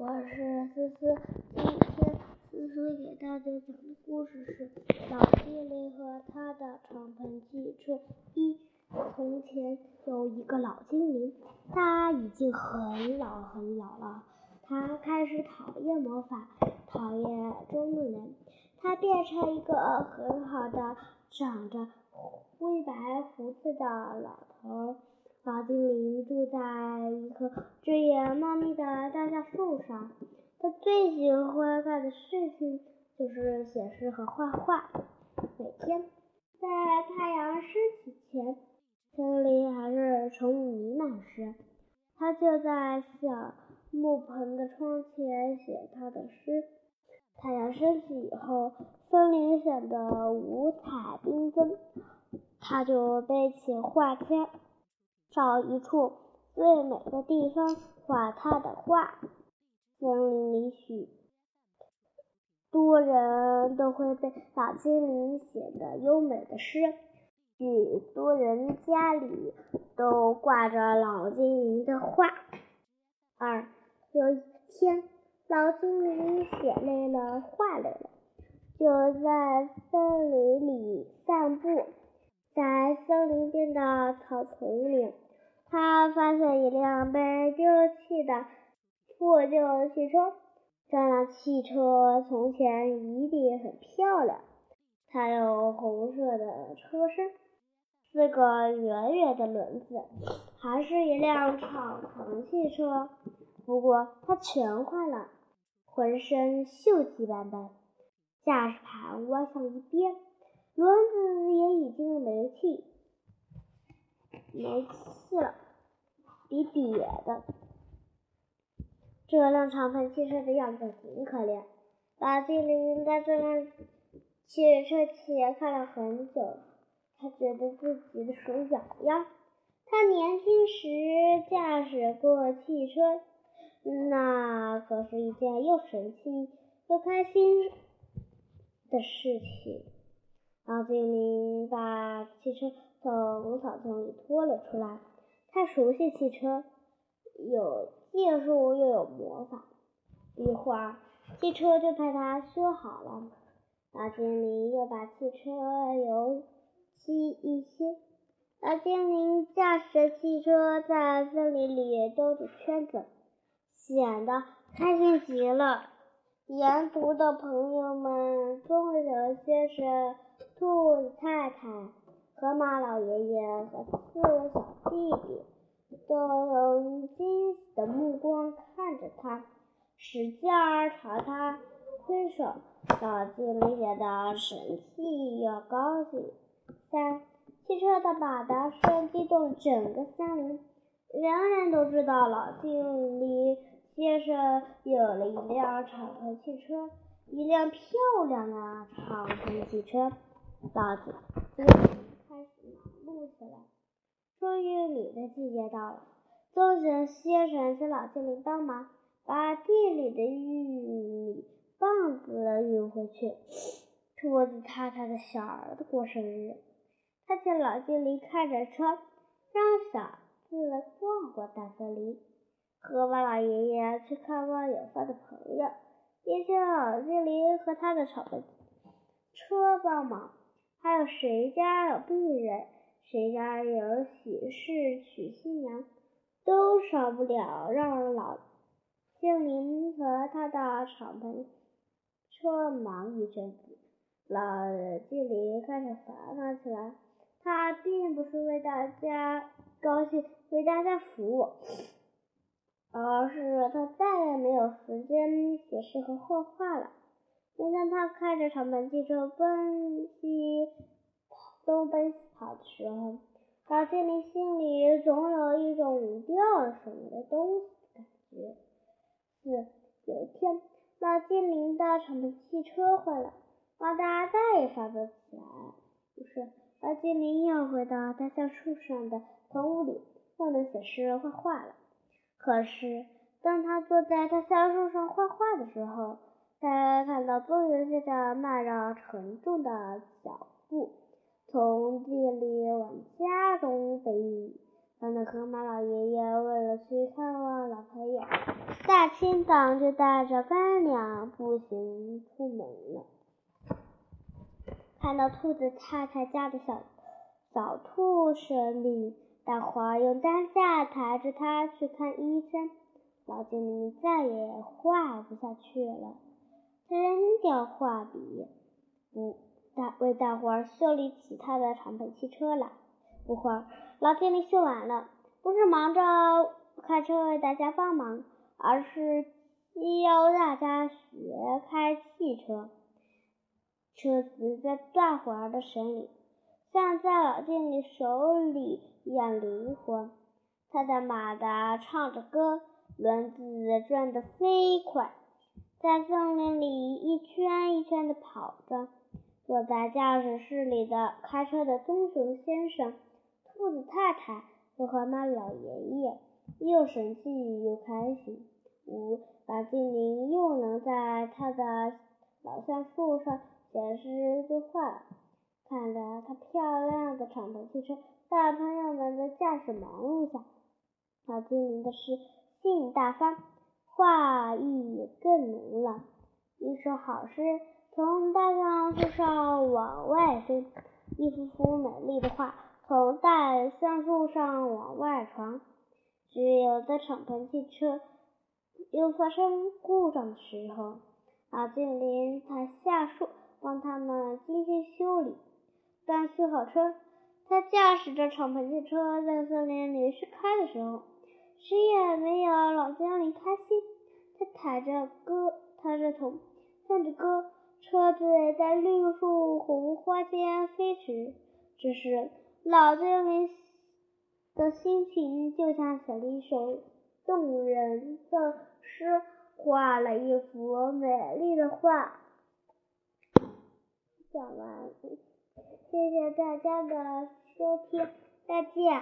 我是思思，今天思思给大家讲的故事是《老精灵和他的敞篷汽车》一。从前有一个老精灵，他已经很老很老了，他开始讨厌魔法，讨厌捉弄人，他变成一个很好的长着灰白胡子的老头。小精灵住在一棵枝叶茂密的大橡树上。他最喜欢干的事情就是写诗和画画。每天在太阳升起前，森林还是晨雾弥漫时，他就在小木棚的窗前写他的诗。太阳升起以后，森林显得五彩缤纷，他就背起画夹。找一处最美的地方画他的画。森林里许多人都会被老精灵写的优美的诗，许多人家里都挂着老精灵的画。二有一天，老精灵写累了，画累了，就在森林里散步。在森林边的草丛里，他发现一辆被丢弃的破旧汽车。这辆汽车从前一定很漂亮，它有红色的车身，四个圆圆的轮子，还是一辆敞篷汽车。不过它全坏了，浑身锈迹斑斑，驾驶盘歪向一边。轮子也已经没气，没气了，瘪瘪的。这辆敞篷汽车的样子挺可怜。老精灵在这辆汽车前看了很久，他觉得自己的手痒痒。他年轻时驾驶过汽车，那可是一件又神奇又开心的事情。老精灵把汽车从草丛里拖了出来。他熟悉汽车，有技术又有魔法。一会儿，汽车就被他修好了。老精灵又把汽车油漆一新。老精灵驾驶着汽车在森林里兜着圈子，显得开心极了。沿途的朋友们，棕熊先生。兔太太、河马老爷爷和四个小弟弟都用惊喜的目光看着他，使劲儿朝他挥手。老精灵觉得神气又高兴。三，汽车的马达声激动整个森林，人人都知道老精灵先生有了一辆敞篷汽车，一辆漂亮的敞篷汽车。老子精灵开始忙碌起来。种玉米的季节到了，棕熊先生请老精灵帮忙，把地里的玉米棒子运回去。兔子太太的小儿子过生日，他请老精灵开着车，让小子逛逛大森林。河马老爷爷去看望远方的朋友，也请老精灵和他的敞篷车帮忙。还有谁家有病人，谁家有喜事娶新娘，都少不了让老精灵和他的敞篷车忙一阵子。老精灵开始烦恼起来，他并不是为大家高兴、为大家服务，而是他再也没有时间写诗和画画了。每当他开着敞篷汽车奔西东奔西跑的时候，老精灵心里总有一种掉了什么的东西的感觉。四有一天，老精灵的敞篷汽车坏了，马达再也发不起来。于是，老精灵又回到大橡树上的棚屋里，又能写诗画画了。可是，当他坐在大橡树上画画的时候，他看到棕熊先生迈着沉重的脚步从地里往家中背玉米。他的河马老爷爷为了去看望老朋友，大清早就带着干粮步行出门了。看到兔子太太家的小小兔生病，大伙儿用担架抬着它去看医生。老精灵再也画不下去了，他扔掉画笔，不大为大伙儿修理起他的敞篷汽车来。不会儿，老精灵修完了，不是忙着开车为大家帮忙，而是教大家学开汽车。车子在大伙儿的手里，像在老精灵手里一样灵活。他的马达唱着歌。轮子转得飞快，在森林里一圈一圈地跑着。坐在驾驶室里的开车的棕熊先生、兔子太太和河马老爷爷又生气又开心。五老精灵又能在他的老橡树上写诗作画。看着他漂亮的敞篷汽车在朋友们的驾驶忙碌下，老精灵的诗。性大发，画意更浓了。一首好诗从大橡树上往外飞，一幅幅美丽的画从大橡树上往外传。只有在敞篷汽车又发生故障的时候，老精灵才下树帮他们精心修理。当修好车，他驾驶着敞篷汽车在森林里试开的时候。谁也没有老精灵开心。他抬着歌，抬着头，唱着歌，车子在绿树红花间飞驰。这时，老精灵的心情就像写了一首动人的诗，画了一幅美丽的画。讲完，谢谢大家的收听，再见。